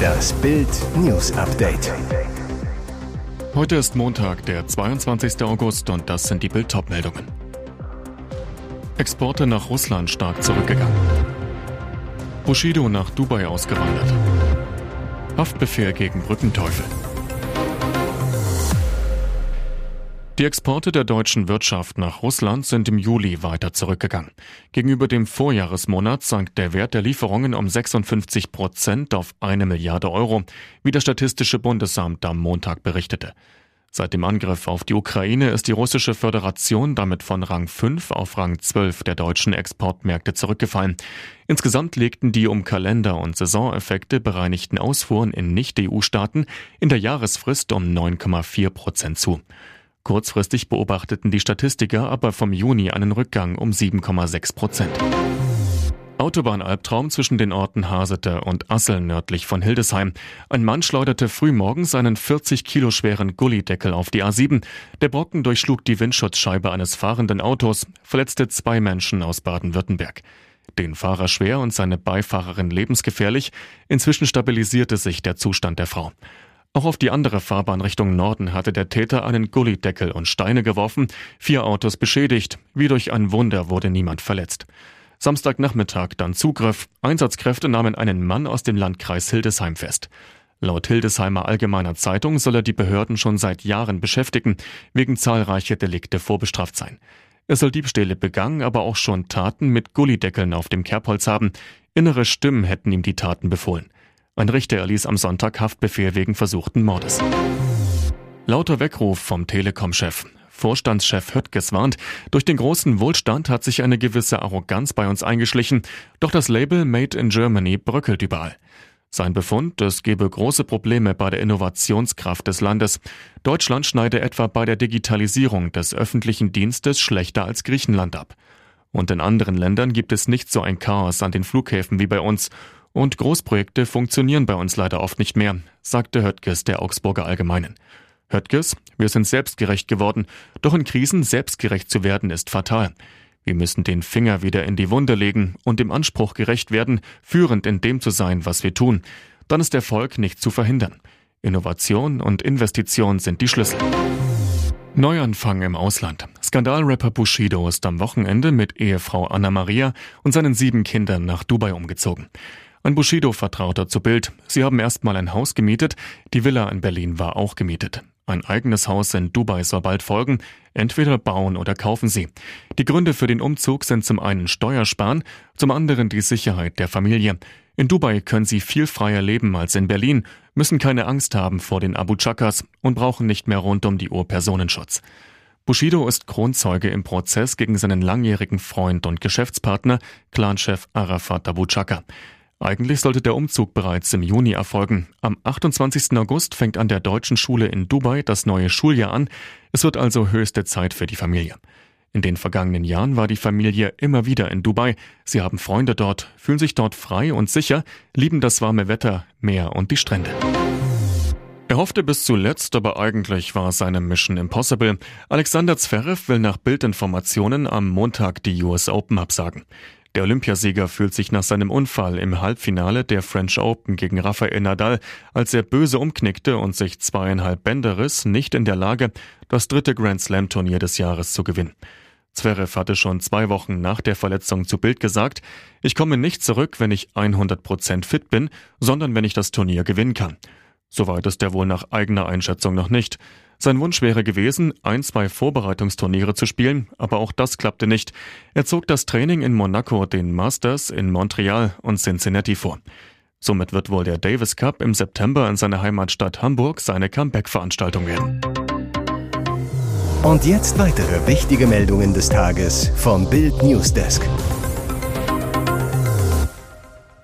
Das Bild News Update. Heute ist Montag, der 22. August und das sind die Bild meldungen Exporte nach Russland stark zurückgegangen. Bushido nach Dubai ausgewandert. Haftbefehl gegen Brückenteufel. Die Exporte der deutschen Wirtschaft nach Russland sind im Juli weiter zurückgegangen. Gegenüber dem Vorjahresmonat sank der Wert der Lieferungen um 56 Prozent auf eine Milliarde Euro, wie das Statistische Bundesamt am Montag berichtete. Seit dem Angriff auf die Ukraine ist die russische Föderation damit von Rang 5 auf Rang 12 der deutschen Exportmärkte zurückgefallen. Insgesamt legten die um Kalender- und Saisoneffekte bereinigten Ausfuhren in Nicht-EU-Staaten in der Jahresfrist um 9,4 Prozent zu. Kurzfristig beobachteten die Statistiker aber vom Juni einen Rückgang um 7,6 Prozent. Autobahnalbtraum zwischen den Orten Hasete und Assel nördlich von Hildesheim. Ein Mann schleuderte frühmorgens einen 40 Kilo schweren Gullideckel auf die A7. Der Brocken durchschlug die Windschutzscheibe eines fahrenden Autos, verletzte zwei Menschen aus Baden-Württemberg. Den Fahrer schwer und seine Beifahrerin lebensgefährlich. Inzwischen stabilisierte sich der Zustand der Frau. Auch auf die andere Fahrbahn Richtung Norden hatte der Täter einen Gullideckel und Steine geworfen, vier Autos beschädigt. Wie durch ein Wunder wurde niemand verletzt. Samstagnachmittag dann Zugriff. Einsatzkräfte nahmen einen Mann aus dem Landkreis Hildesheim fest. Laut Hildesheimer Allgemeiner Zeitung soll er die Behörden schon seit Jahren beschäftigen, wegen zahlreicher Delikte vorbestraft sein. Er soll Diebstähle begangen, aber auch schon Taten mit Gullideckeln auf dem Kerbholz haben. Innere Stimmen hätten ihm die Taten befohlen. Ein Richter erließ am Sonntag Haftbefehl wegen versuchten Mordes. Lauter Weckruf vom Telekom-Chef. Vorstandschef Höttges warnt, durch den großen Wohlstand hat sich eine gewisse Arroganz bei uns eingeschlichen, doch das Label Made in Germany bröckelt überall. Sein Befund, es gebe große Probleme bei der Innovationskraft des Landes. Deutschland schneide etwa bei der Digitalisierung des öffentlichen Dienstes schlechter als Griechenland ab. Und in anderen Ländern gibt es nicht so ein Chaos an den Flughäfen wie bei uns. Und Großprojekte funktionieren bei uns leider oft nicht mehr, sagte Höttges der Augsburger Allgemeinen. Höttges, wir sind selbstgerecht geworden, doch in Krisen selbstgerecht zu werden ist fatal. Wir müssen den Finger wieder in die Wunde legen und dem Anspruch gerecht werden, führend in dem zu sein, was wir tun. Dann ist Erfolg nicht zu verhindern. Innovation und Investition sind die Schlüssel. Neuanfang im Ausland. Skandalrapper Bushido ist am Wochenende mit Ehefrau Anna Maria und seinen sieben Kindern nach Dubai umgezogen. Ein Bushido-Vertrauter zu Bild. Sie haben erstmal ein Haus gemietet, die Villa in Berlin war auch gemietet. Ein eigenes Haus in Dubai soll bald folgen. Entweder bauen oder kaufen sie. Die Gründe für den Umzug sind zum einen Steuersparen, zum anderen die Sicherheit der Familie. In Dubai können sie viel freier leben als in Berlin, müssen keine Angst haben vor den Abu Chakas und brauchen nicht mehr rund um die Uhr Personenschutz. Bushido ist Kronzeuge im Prozess gegen seinen langjährigen Freund und Geschäftspartner, Clanchef Arafat Abu Chaka. Eigentlich sollte der Umzug bereits im Juni erfolgen. Am 28. August fängt an der deutschen Schule in Dubai das neue Schuljahr an. Es wird also höchste Zeit für die Familie. In den vergangenen Jahren war die Familie immer wieder in Dubai. Sie haben Freunde dort, fühlen sich dort frei und sicher, lieben das warme Wetter, Meer und die Strände. Er hoffte bis zuletzt, aber eigentlich war seine Mission impossible. Alexander Zverev will nach Bildinformationen am Montag die US Open absagen. Der Olympiasieger fühlt sich nach seinem Unfall im Halbfinale der French Open gegen Rafael Nadal, als er böse umknickte und sich zweieinhalb Bänder riss, nicht in der Lage, das dritte Grand Slam Turnier des Jahres zu gewinnen. Zverev hatte schon zwei Wochen nach der Verletzung zu Bild gesagt, ich komme nicht zurück, wenn ich 100% fit bin, sondern wenn ich das Turnier gewinnen kann. Soweit ist er wohl nach eigener Einschätzung noch nicht. Sein Wunsch wäre gewesen, ein, zwei Vorbereitungsturniere zu spielen, aber auch das klappte nicht. Er zog das Training in Monaco, den Masters in Montreal und Cincinnati vor. Somit wird wohl der Davis Cup im September in seiner Heimatstadt Hamburg seine Comeback-Veranstaltung werden. Und jetzt weitere wichtige Meldungen des Tages vom Bild Newsdesk.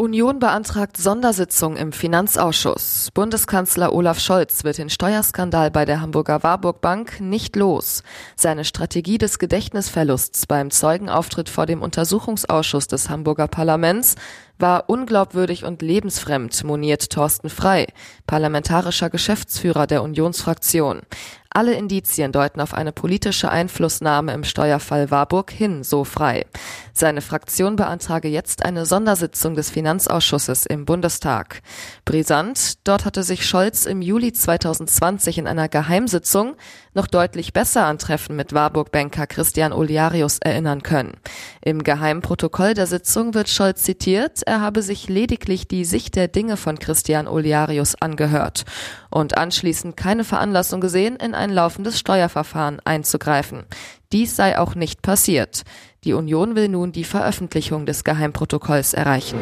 Union beantragt Sondersitzung im Finanzausschuss. Bundeskanzler Olaf Scholz wird den Steuerskandal bei der Hamburger Warburg Bank nicht los. Seine Strategie des Gedächtnisverlusts beim Zeugenauftritt vor dem Untersuchungsausschuss des Hamburger Parlaments war unglaubwürdig und lebensfremd, moniert Thorsten Frei, parlamentarischer Geschäftsführer der Unionsfraktion. Alle Indizien deuten auf eine politische Einflussnahme im Steuerfall Warburg hin, so frei. Seine Fraktion beantrage jetzt eine Sondersitzung des Finanzausschusses im Bundestag. Brisant, dort hatte sich Scholz im Juli 2020 in einer Geheimsitzung noch deutlich besser an Treffen mit Warburg-Banker Christian Oliarius erinnern können. Im Geheimprotokoll der Sitzung wird Scholz zitiert, er habe sich lediglich die Sicht der Dinge von Christian Oliarius angehört und anschließend keine Veranlassung gesehen, in ein laufendes Steuerverfahren einzugreifen. Dies sei auch nicht passiert. Die Union will nun die Veröffentlichung des Geheimprotokolls erreichen.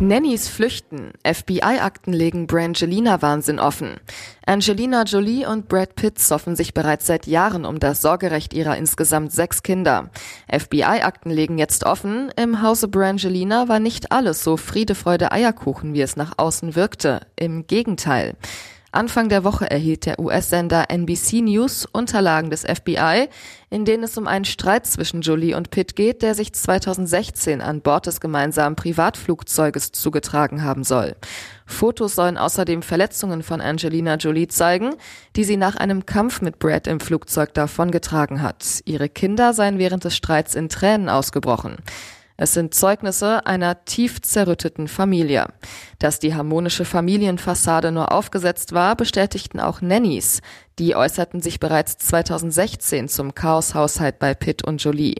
Nannys flüchten. FBI-Akten legen Brangelina-Wahnsinn offen. Angelina Jolie und Brad Pitt soffen sich bereits seit Jahren um das Sorgerecht ihrer insgesamt sechs Kinder. FBI-Akten legen jetzt offen, im Hause Brangelina war nicht alles so Friede, Freude, Eierkuchen, wie es nach außen wirkte. Im Gegenteil. Anfang der Woche erhielt der US-Sender NBC News Unterlagen des FBI, in denen es um einen Streit zwischen Jolie und Pitt geht, der sich 2016 an Bord des gemeinsamen Privatflugzeuges zugetragen haben soll. Fotos sollen außerdem Verletzungen von Angelina Jolie zeigen, die sie nach einem Kampf mit Brad im Flugzeug davongetragen hat. Ihre Kinder seien während des Streits in Tränen ausgebrochen. Es sind Zeugnisse einer tief zerrütteten Familie. Dass die harmonische Familienfassade nur aufgesetzt war, bestätigten auch Nannies. Die äußerten sich bereits 2016 zum Chaoshaushalt bei Pitt und Jolie.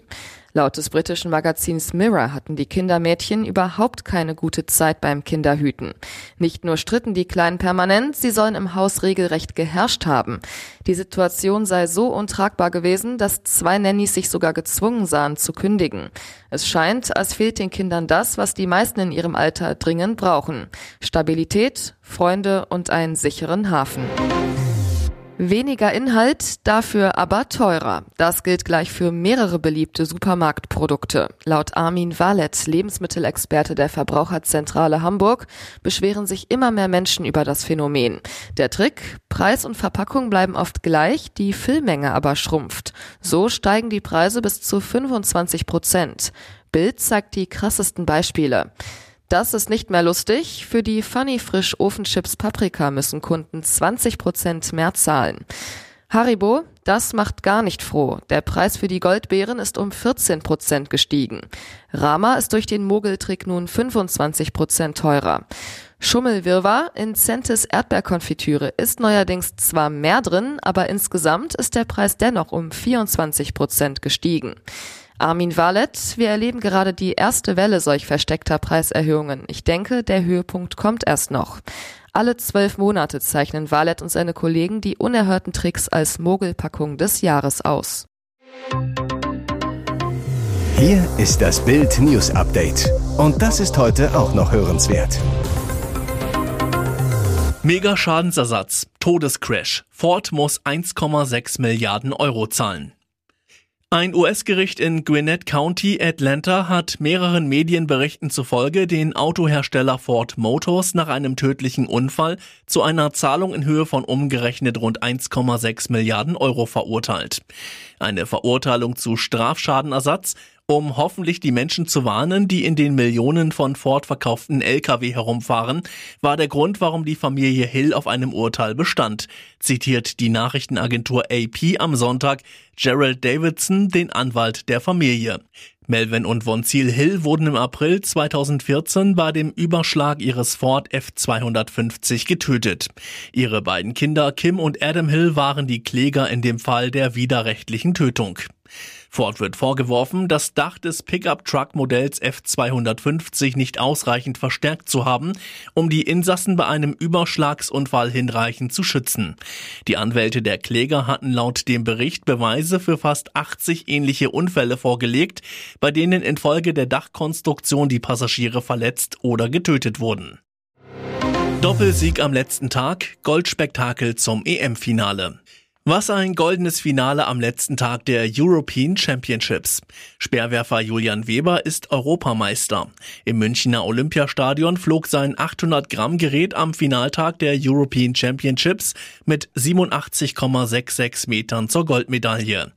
Laut des britischen Magazins Mirror hatten die Kindermädchen überhaupt keine gute Zeit beim Kinderhüten. Nicht nur stritten die Kleinen permanent, sie sollen im Haus regelrecht geherrscht haben. Die Situation sei so untragbar gewesen, dass zwei Nannies sich sogar gezwungen sahen zu kündigen. Es scheint, als fehlt den Kindern das, was die meisten in ihrem Alter dringend brauchen. Stabilität, Freunde und einen sicheren Hafen. Weniger Inhalt, dafür aber teurer. Das gilt gleich für mehrere beliebte Supermarktprodukte. Laut Armin Wallet, Lebensmittelexperte der Verbraucherzentrale Hamburg, beschweren sich immer mehr Menschen über das Phänomen. Der Trick? Preis und Verpackung bleiben oft gleich, die Füllmenge aber schrumpft. So steigen die Preise bis zu 25 Prozent. Bild zeigt die krassesten Beispiele. Das ist nicht mehr lustig. Für die Funny Frisch Ofenchips Paprika müssen Kunden 20 Prozent mehr zahlen. Haribo, das macht gar nicht froh. Der Preis für die Goldbeeren ist um 14 Prozent gestiegen. Rama ist durch den Mogeltrick nun 25 Prozent teurer. Schummelwirrwarr in Centis Erdbeerkonfitüre ist neuerdings zwar mehr drin, aber insgesamt ist der Preis dennoch um 24 Prozent gestiegen. Armin Wallet, wir erleben gerade die erste Welle solch versteckter Preiserhöhungen. Ich denke, der Höhepunkt kommt erst noch. Alle zwölf Monate zeichnen Wallet und seine Kollegen die unerhörten Tricks als Mogelpackung des Jahres aus. Hier ist das Bild News Update. Und das ist heute auch noch hörenswert. Mega Schadensersatz, Todescrash. Ford muss 1,6 Milliarden Euro zahlen. Ein US-Gericht in Gwinnett County, Atlanta, hat mehreren Medienberichten zufolge den Autohersteller Ford Motors nach einem tödlichen Unfall zu einer Zahlung in Höhe von umgerechnet rund 1,6 Milliarden Euro verurteilt. Eine Verurteilung zu Strafschadenersatz um hoffentlich die Menschen zu warnen, die in den Millionen von Ford verkauften Lkw herumfahren, war der Grund, warum die Familie Hill auf einem Urteil bestand, zitiert die Nachrichtenagentur AP am Sonntag Gerald Davidson, den Anwalt der Familie. Melvin und Von Ziel Hill wurden im April 2014 bei dem Überschlag ihres Ford F250 getötet. Ihre beiden Kinder Kim und Adam Hill waren die Kläger in dem Fall der widerrechtlichen Tötung. Ford wird vorgeworfen, das Dach des Pickup-Truck-Modells F250 nicht ausreichend verstärkt zu haben, um die Insassen bei einem Überschlagsunfall hinreichend zu schützen. Die Anwälte der Kläger hatten laut dem Bericht Beweise für fast 80 ähnliche Unfälle vorgelegt, bei denen infolge der Dachkonstruktion die Passagiere verletzt oder getötet wurden. Doppelsieg am letzten Tag, Goldspektakel zum EM-Finale. Was ein goldenes Finale am letzten Tag der European Championships. Speerwerfer Julian Weber ist Europameister. Im Münchner Olympiastadion flog sein 800 Gramm Gerät am Finaltag der European Championships mit 87,66 Metern zur Goldmedaille.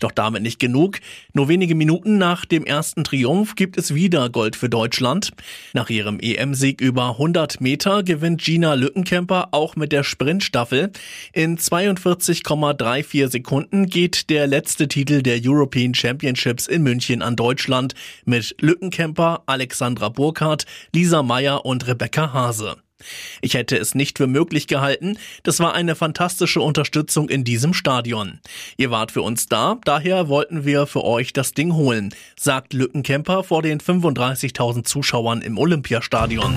Doch damit nicht genug. Nur wenige Minuten nach dem ersten Triumph gibt es wieder Gold für Deutschland. Nach ihrem EM-Sieg über 100 Meter gewinnt Gina Lückenkämper auch mit der Sprintstaffel in 42, 1,34 Sekunden geht der letzte Titel der European Championships in München an Deutschland mit Lückenkämper, Alexandra Burkhardt, Lisa Meyer und Rebecca Hase. Ich hätte es nicht für möglich gehalten, das war eine fantastische Unterstützung in diesem Stadion. Ihr wart für uns da, daher wollten wir für euch das Ding holen, sagt Lückenkämper vor den 35.000 Zuschauern im Olympiastadion.